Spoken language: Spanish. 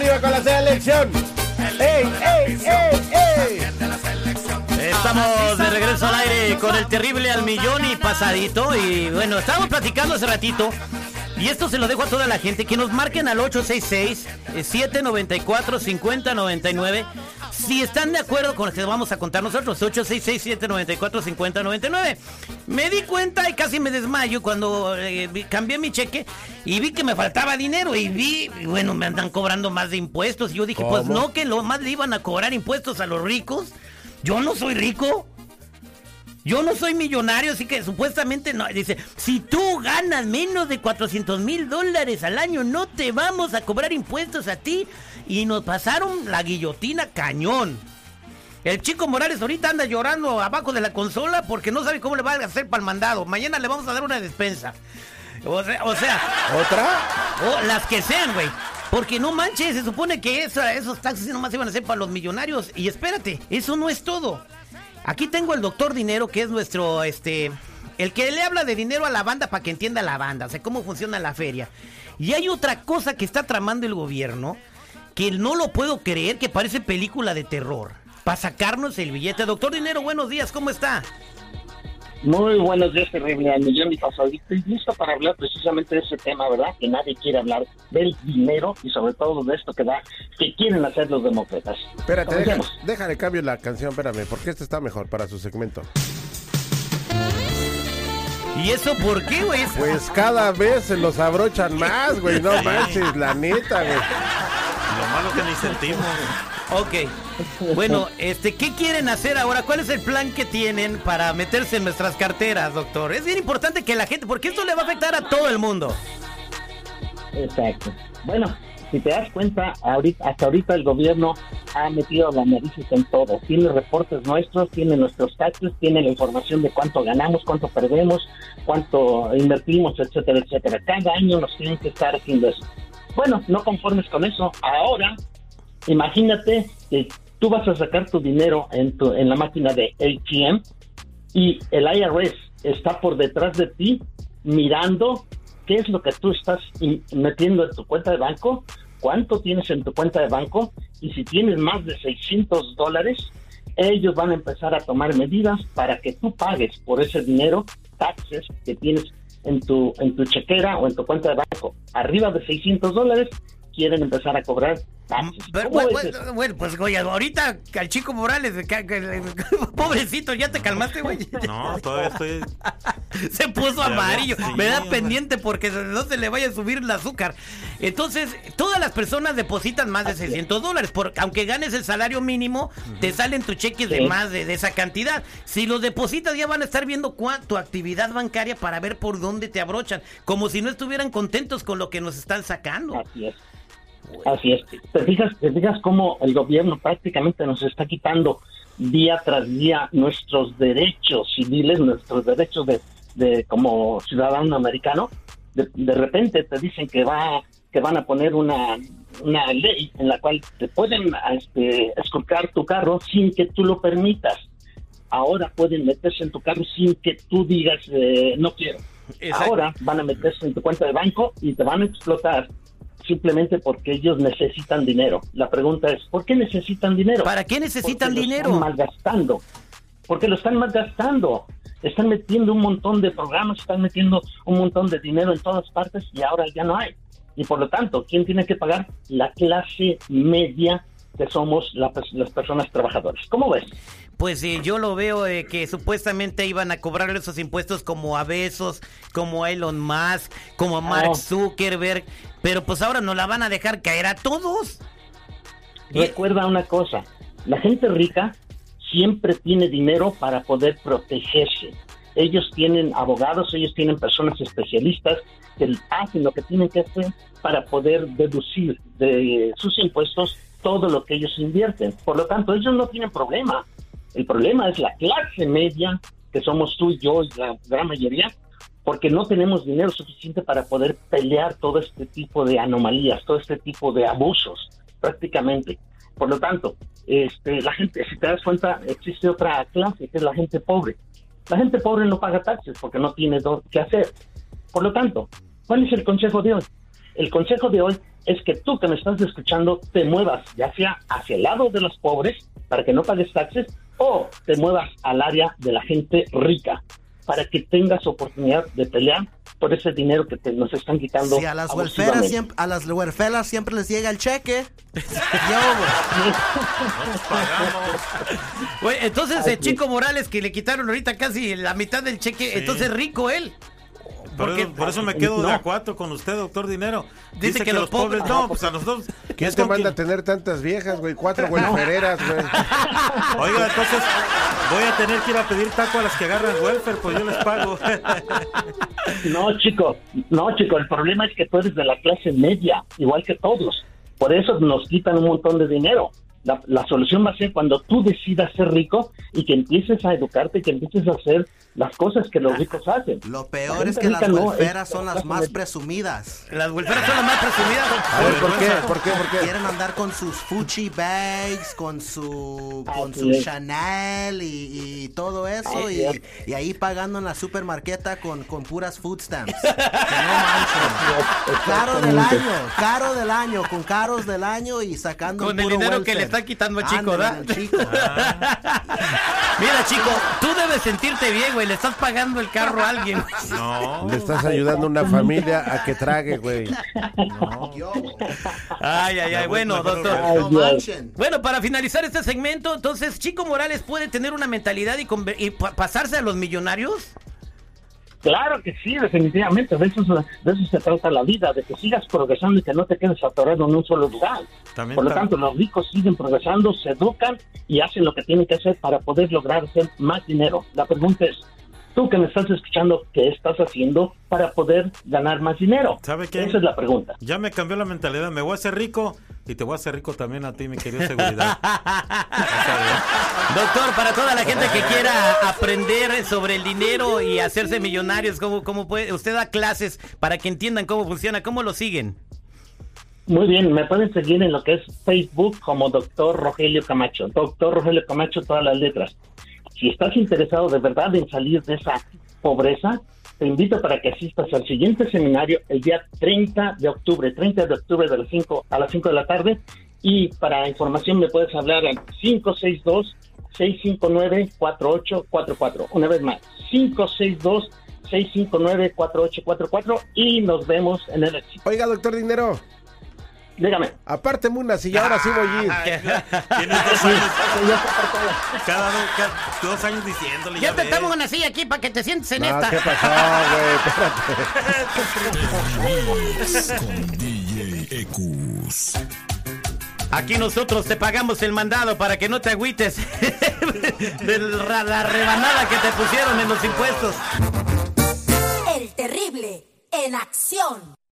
Arriba con la selección. Estamos de regreso al aire con el terrible al millón y pasadito. Y bueno, estábamos platicando hace ratito. Y esto se lo dejo a toda la gente que nos marquen al 866-794-5099. Si están de acuerdo con lo que vamos a contar nosotros, 866-794-5099. Me di cuenta y casi me desmayo cuando eh, cambié mi cheque y vi que me faltaba dinero. Y vi, bueno, me andan cobrando más de impuestos. Y yo dije, pues no, que lo más le iban a cobrar impuestos a los ricos. Yo no soy rico. Yo no soy millonario, así que supuestamente no. Dice, si tú ganas menos de 400 mil dólares al año, no te vamos a cobrar impuestos a ti. Y nos pasaron la guillotina cañón. El chico Morales ahorita anda llorando abajo de la consola porque no sabe cómo le va a hacer para el mandado. Mañana le vamos a dar una despensa. O sea, o sea ¿Otra? o las que sean, güey. Porque no manches, se supone que esa- esos taxis nomás iban a ser para los millonarios. Y espérate, eso no es todo. Aquí tengo el doctor Dinero, que es nuestro, este, el que le habla de dinero a la banda para que entienda la banda, o sea, cómo funciona la feria. Y hay otra cosa que está tramando el gobierno, que no lo puedo creer, que parece película de terror. Para sacarnos el billete. Doctor Dinero, buenos días, ¿cómo está? Muy buenos días, terrible al millón y pasadito. Estoy listo para hablar precisamente de ese tema, ¿verdad? Que nadie quiere hablar del dinero y sobre todo de esto que da, que quieren hacer los demócratas. Espérate, Comencemos. déjale cambio la canción, espérame, porque este está mejor para su segmento. ¿Y eso por qué, güey? Pues cada vez se los abrochan más, güey, no manches, la neta, güey. Lo malo que ni sentimos. Ok. Bueno, este, ¿qué quieren hacer ahora? ¿Cuál es el plan que tienen para meterse en nuestras carteras, doctor? Es bien importante que la gente, porque esto le va a afectar a todo el mundo. Exacto. Bueno, si te das cuenta, ahorita, hasta ahorita el gobierno ha metido las narices en todo. Tiene reportes nuestros, tiene nuestros taxes, tiene la información de cuánto ganamos, cuánto perdemos, cuánto invertimos, etcétera, etcétera. Cada año nos tienen que estar haciendo eso. Bueno, no conformes con eso. Ahora, imagínate que tú vas a sacar tu dinero en, tu, en la máquina de ATM y el IRS está por detrás de ti mirando qué es lo que tú estás metiendo en tu cuenta de banco, cuánto tienes en tu cuenta de banco y si tienes más de 600 dólares, ellos van a empezar a tomar medidas para que tú pagues por ese dinero taxes que tienes en tu en tu chequera o en tu cuenta de banco. Arriba de 600 dólares quieren empezar a cobrar. Pero, ¿Cómo bueno, pues, oye, ahorita al chico Morales, que- que- pobrecito, ¿ya te calmaste, güey? No, todavía estoy. Se puso amarillo. sí, Me da hombre. pendiente porque no se le vaya a subir el azúcar. Entonces, todas las personas depositan más de 600 dólares. Por, aunque ganes el salario mínimo, te salen tus cheques de más de, de esa cantidad. Si los depositas, ya van a estar viendo tu actividad bancaria para ver por dónde te abrochan. Como si no estuvieran contentos con lo que nos están sacando. Así es. Así es. ¿Te fijas, te fijas cómo el gobierno prácticamente nos está quitando día tras día nuestros derechos civiles, nuestros derechos de, de como ciudadano americano? De, de repente te dicen que va que van a poner una, una ley en la cual te pueden este, esculcar tu carro sin que tú lo permitas. Ahora pueden meterse en tu carro sin que tú digas eh, no quiero. Exacto. Ahora van a meterse en tu cuenta de banco y te van a explotar simplemente porque ellos necesitan dinero. La pregunta es, ¿por qué necesitan dinero? ¿Para qué necesitan Porque lo dinero? Están malgastando. Porque lo están malgastando. Están metiendo un montón de programas, están metiendo un montón de dinero en todas partes y ahora ya no hay. Y por lo tanto, ¿quién tiene que pagar? La clase media que somos la las personas trabajadoras. ¿Cómo ves? Pues sí, yo lo veo eh, que supuestamente iban a cobrar esos impuestos como a Besos, como a Elon Musk, como a Mark Oh. Zuckerberg, pero pues ahora nos la van a dejar caer a todos. Recuerda una cosa, la gente rica siempre tiene dinero para poder protegerse. Ellos tienen abogados, ellos tienen personas especialistas que hacen lo que tienen que hacer para poder deducir de sus impuestos todo lo que ellos invierten. Por lo tanto, ellos no tienen problema. El problema es la clase media, que somos tú y yo y la gran mayoría, porque no tenemos dinero suficiente para poder pelear todo este tipo de anomalías, todo este tipo de abusos, prácticamente. Por lo tanto, este, la gente, si te das cuenta, existe otra clase, que es la gente pobre. La gente pobre no paga taxes porque no tiene qué hacer. Por lo tanto, ¿cuál es el consejo de hoy? El consejo de hoy es que tú que me estás escuchando te muevas ya sea hacia el lado de los pobres para que no pagues taxes o te muevas al área de la gente rica para que tengas oportunidad de pelear por ese dinero que te, nos están quitando. Si a las huerfelas siempre, a las huerfelas siempre les llega el cheque. Yo, Güey, entonces el Chico Morales que le quitaron ahorita casi la mitad del cheque, entonces es rico él. Por, Porque- eso, por eso me quedo de No. acuerdo con usted, doctor Dinero. Dice Dice, que que, los pobres, pobres- no, pues a nosotros. ¿Quién es te manda a tener tantas viejas, güey? Cuatro huelfereras, güey. Oiga, entonces voy a tener que ir a pedir taco a las que agarran welfare, pues yo les pago. No, chico, no, chico, el problema es que tú eres de la clase media, igual que todos. Por eso nos quitan un montón de dinero. La, la solución va a ser cuando tú decidas ser rico y que empieces a educarte y que empieces a hacer las cosas que los ricos hacen. Lo peor es que las rica no, son las más presumidas. Las golferas son las más presumidas. A ver, ¿por qué? ¿Por qué? ¿Por qué? Quieren andar con sus Fuchi bags, con su con Así su es. Chanel y, y todo eso Así y, y ahí pagando en la supermarqueta con, con puras food stamps. Que no manchen. Caro del año, caro del año, con caros del año y sacando Con el dinero que le. Están quitando a Chico, ¿verdad? Mira, Chico, tú debes sentirte bien, güey. Le estás pagando el carro a alguien. güey. No. Le estás ayudando a una familia a que trague, güey. Yo, Ay, ay, ay. Bueno, doctor. Ay, no. Bueno, para finalizar este segmento, entonces, Chico Morales puede tener una mentalidad y, conver- y pa- pasarse a los millonarios. Claro que sí, definitivamente. De eso, se- de eso se trata la vida, de que sigas progresando y que no te quedes atorado en un solo lugar. También Por lo tanto, los ricos siguen progresando, se educan y hacen lo que tienen que hacer para poder lograr hacer más dinero. La pregunta es, tú que me estás escuchando, ¿qué estás haciendo para poder ganar más dinero? ¿Sabe qué? Esa es la pregunta. Ya me cambió la mentalidad. Me voy a hacer rico y te voy a hacer rico también a ti, mi querido seguridad. Doctor, para toda la gente que quiera aprender sobre el dinero y hacerse millonarios, ¿cómo, cómo puede? Usted da clases para que entiendan cómo funciona, ¿cómo lo siguen? Muy bien, me pueden seguir en lo que es Facebook como Doctor Rogelio Camacho. Doctor Rogelio Camacho, todas las letras. Si estás interesado de verdad en salir de esa pobreza, te invito para que asistas al siguiente seminario el día 30 de octubre, 30 de octubre de las 5 a las 5 de la tarde. Y para información me puedes hablar al 562-659-4844. Una vez más, 562-659-4844 y nos vemos en el éxito. Oiga, doctor Dinero, Dígame. apárteme una silla, ahora sí voy a ir. Tienes dos años, cada, do- cada- dos años diciéndole. Ya te ves. estamos una silla aquí para que te sientes en No, esta. ¿qué pasó, güey? Espérate. con DJ Ecus. Aquí nosotros te pagamos el mandado para que no te agüites de la rebanada que te pusieron en los impuestos. El terrible en acción.